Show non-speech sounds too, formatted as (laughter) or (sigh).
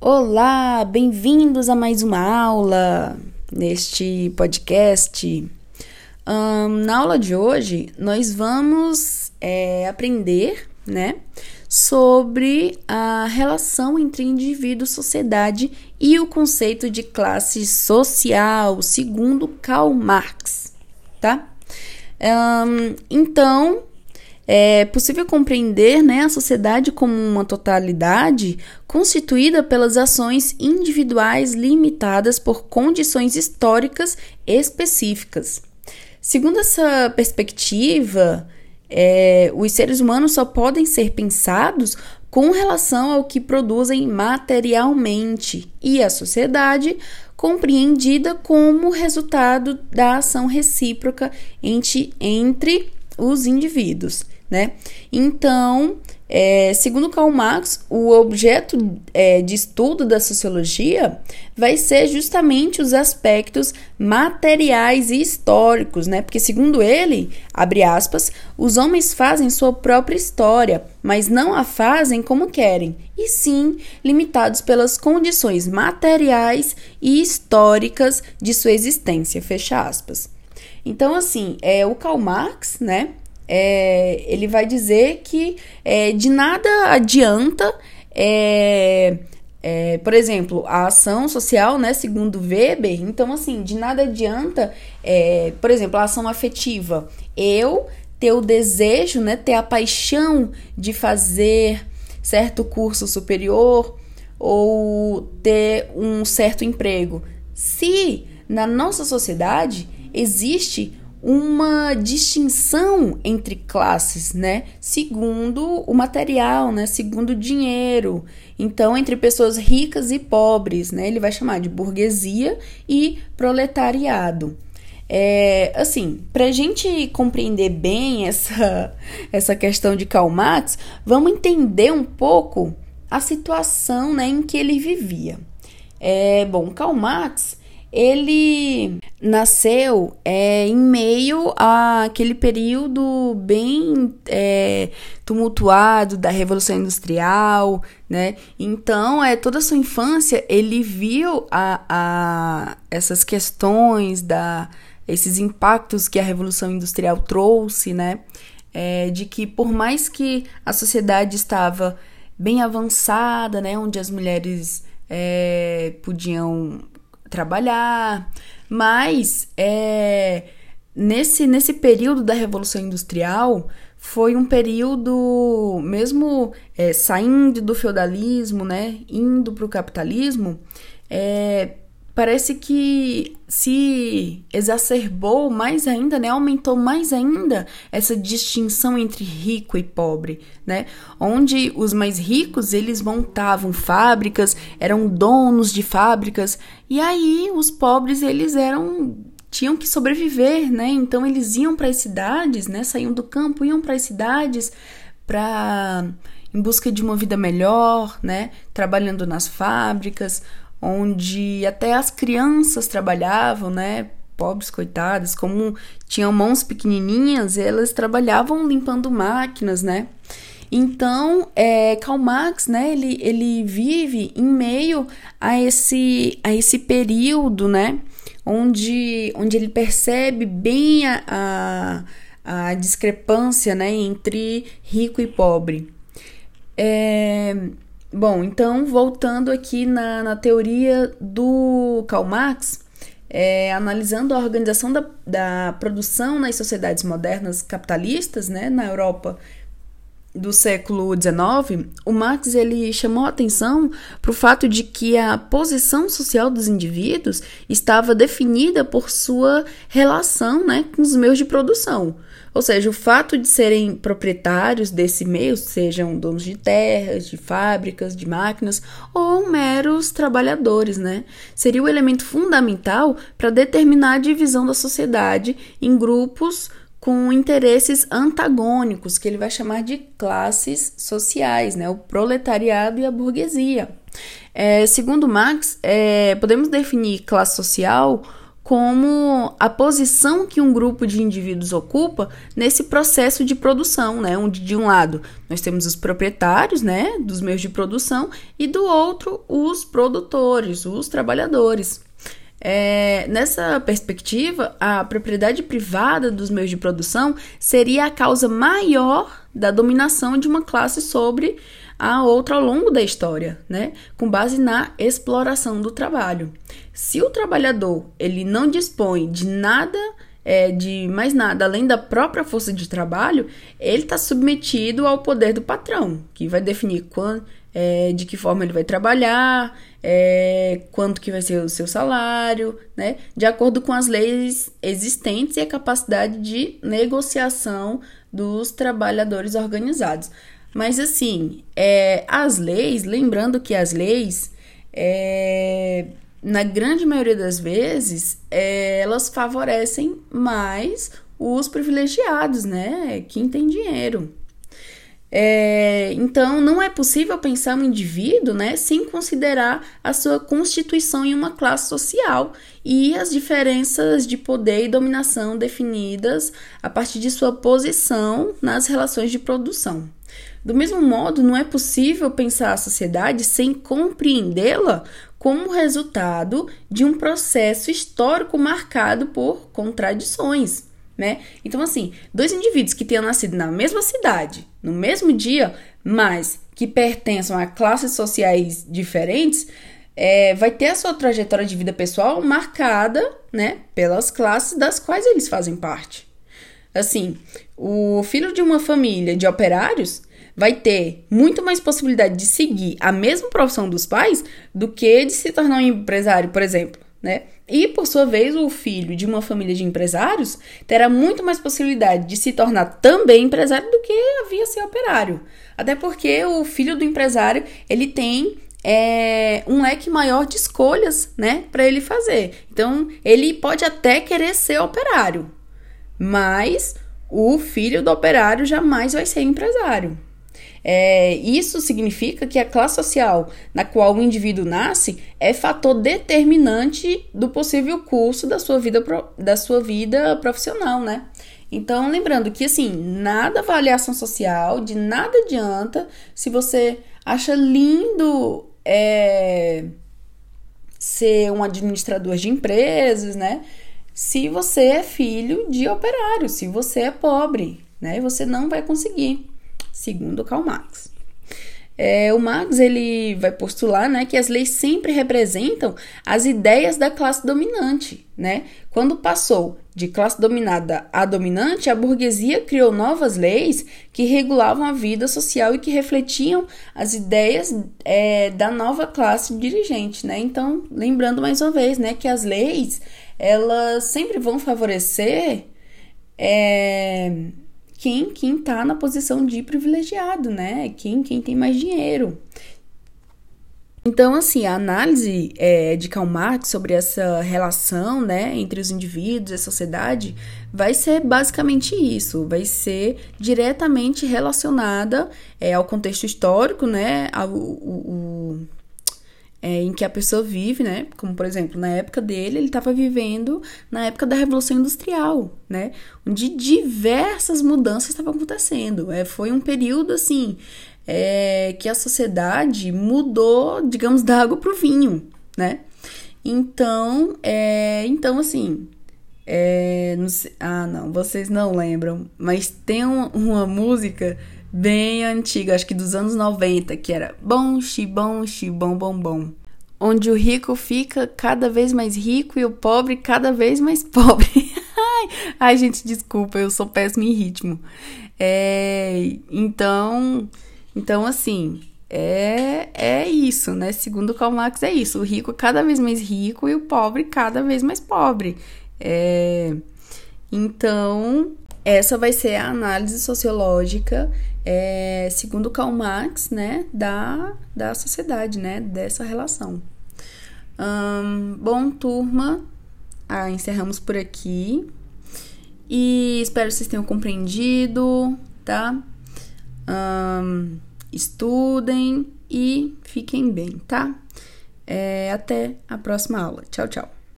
Olá, bem-vindos a mais uma aula neste podcast. Um, na aula de hoje, nós vamos é, aprender, né, sobre a relação entre indivíduo, sociedade e o conceito de classe social, segundo Karl Marx, tá? Um, então, é possível compreender né, a sociedade como uma totalidade constituída pelas ações individuais limitadas por condições históricas específicas. Segundo essa perspectiva, é, os seres humanos só podem ser pensados com relação ao que produzem materialmente e a sociedade compreendida como resultado da ação recíproca entre, entre os indivíduos né? Então, é, segundo Karl Marx, o objeto é, de estudo da sociologia vai ser justamente os aspectos materiais e históricos, né? Porque, segundo ele, abre aspas, os homens fazem sua própria história, mas não a fazem como querem, e sim limitados pelas condições materiais e históricas de sua existência, fecha aspas. Então, assim, é o Karl Marx, né? É, ele vai dizer que é, de nada adianta, é, é, por exemplo, a ação social, né, segundo Weber, então, assim, de nada adianta, é, por exemplo, a ação afetiva. Eu ter o desejo, né, ter a paixão de fazer certo curso superior ou ter um certo emprego. Se na nossa sociedade existe uma distinção entre classes, né? Segundo o material, né? Segundo o dinheiro. Então, entre pessoas ricas e pobres, né? Ele vai chamar de burguesia e proletariado. É, assim, para a gente compreender bem essa, (laughs) essa questão de Karl Marx, vamos entender um pouco a situação né, em que ele vivia. É, bom, Karl Marx ele nasceu é, em meio àquele período bem é, tumultuado da Revolução Industrial, né? Então, é, toda a sua infância ele viu a, a essas questões, da, esses impactos que a Revolução Industrial trouxe, né? É, de que por mais que a sociedade estava bem avançada, né? Onde as mulheres é, podiam trabalhar, mas é, nesse, nesse período da Revolução Industrial foi um período, mesmo é, saindo do feudalismo, né, indo para o capitalismo, é, parece que se exacerbou mais ainda, né? Aumentou mais ainda essa distinção entre rico e pobre, né? Onde os mais ricos, eles montavam fábricas, eram donos de fábricas, e aí os pobres, eles eram tinham que sobreviver, né? Então eles iam para as cidades, né? Saíam do campo, iam para as cidades para em busca de uma vida melhor, né? Trabalhando nas fábricas, onde até as crianças trabalhavam, né? Pobres coitadas, como tinham mãos pequenininhas, elas trabalhavam limpando máquinas, né? Então, é, Karl Marx, né, ele, ele vive em meio a esse, a esse período, né, onde, onde ele percebe bem a, a, a discrepância, né, entre rico e pobre. É, Bom, então, voltando aqui na, na teoria do Karl Marx, é, analisando a organização da, da produção nas sociedades modernas capitalistas, né, na Europa do século XIX, o Marx ele chamou a atenção para o fato de que a posição social dos indivíduos estava definida por sua relação né, com os meios de produção. Ou seja, o fato de serem proprietários desse meio, sejam donos de terras, de fábricas, de máquinas ou meros trabalhadores, né, seria o elemento fundamental para determinar a divisão da sociedade em grupos com interesses antagônicos, que ele vai chamar de classes sociais, né? o proletariado e a burguesia. É, segundo Marx, é, podemos definir classe social como a posição que um grupo de indivíduos ocupa nesse processo de produção, né? Onde de um lado nós temos os proprietários, né, dos meios de produção e do outro os produtores, os trabalhadores. É, nessa perspectiva, a propriedade privada dos meios de produção seria a causa maior da dominação de uma classe sobre a outra ao longo da história, né? Com base na exploração do trabalho. Se o trabalhador ele não dispõe de nada é, de mais nada além da própria força de trabalho, ele está submetido ao poder do patrão, que vai definir quando, é, de que forma ele vai trabalhar, é, quanto que vai ser o seu salário, né? De acordo com as leis existentes e a capacidade de negociação dos trabalhadores organizados. Mas assim, é, as leis, lembrando que as leis, é, na grande maioria das vezes, é, elas favorecem mais os privilegiados, né? Quem tem dinheiro. É, então, não é possível pensar um indivíduo né, sem considerar a sua constituição em uma classe social e as diferenças de poder e dominação definidas a partir de sua posição nas relações de produção. Do mesmo modo, não é possível pensar a sociedade sem compreendê-la como resultado de um processo histórico marcado por contradições. Né? Então, assim, dois indivíduos que tenham nascido na mesma cidade, no mesmo dia, mas que pertençam a classes sociais diferentes, é, vai ter a sua trajetória de vida pessoal marcada né, pelas classes das quais eles fazem parte. Assim, o filho de uma família de operários vai ter muito mais possibilidade de seguir a mesma profissão dos pais do que de se tornar um empresário, por exemplo, né? E por sua vez, o filho de uma família de empresários terá muito mais possibilidade de se tornar também empresário do que havia ser operário. Até porque o filho do empresário, ele tem é, um leque maior de escolhas, né, para ele fazer. Então, ele pode até querer ser operário, mas o filho do operário jamais vai ser empresário. É, isso significa que a classe social na qual o indivíduo nasce é fator determinante do possível curso da sua vida, da sua vida profissional, né? Então, lembrando que, assim, nada avaliação social, de nada adianta se você acha lindo é, ser um administrador de empresas, né? Se você é filho de operário, se você é pobre, né? Você não vai conseguir segundo Karl Marx. É, o Marx ele vai postular né, que as leis sempre representam as ideias da classe dominante. Né? Quando passou de classe dominada a dominante, a burguesia criou novas leis que regulavam a vida social e que refletiam as ideias é, da nova classe dirigente. Né? Então, lembrando mais uma vez né, que as leis elas sempre vão favorecer. É, quem quem tá na posição de privilegiado, né? Quem quem tem mais dinheiro. Então, assim, a análise é, de Karl Marx sobre essa relação né, entre os indivíduos e a sociedade vai ser basicamente isso, vai ser diretamente relacionada é, ao contexto histórico, né, ao, o, é, em que a pessoa vive, né? Como, por exemplo, na época dele, ele estava vivendo na época da Revolução Industrial, né? Onde diversas mudanças estavam acontecendo. É, foi um período, assim, é, que a sociedade mudou, digamos, da água para o vinho, né? Então, é, então assim, é, não sei, ah, não, vocês não lembram, mas tem um, uma música bem antiga, acho que dos anos 90, que era bom, xibom, xibom, bom, bom. Onde o rico fica cada vez mais rico e o pobre cada vez mais (laughs) pobre. ai, gente, desculpa, eu sou péssimo em ritmo. É, então, então assim, é, é isso, né? Segundo Karl Marx, é isso. O rico cada vez mais rico e o pobre cada vez mais pobre. É, então, essa vai ser a análise sociológica é, segundo Karl Marx, né, da, da sociedade, né, dessa relação. bom, turma, ah, encerramos por aqui e espero que vocês tenham compreendido, tá? estudem e fiquem bem, tá? É, até a próxima aula. Tchau, tchau.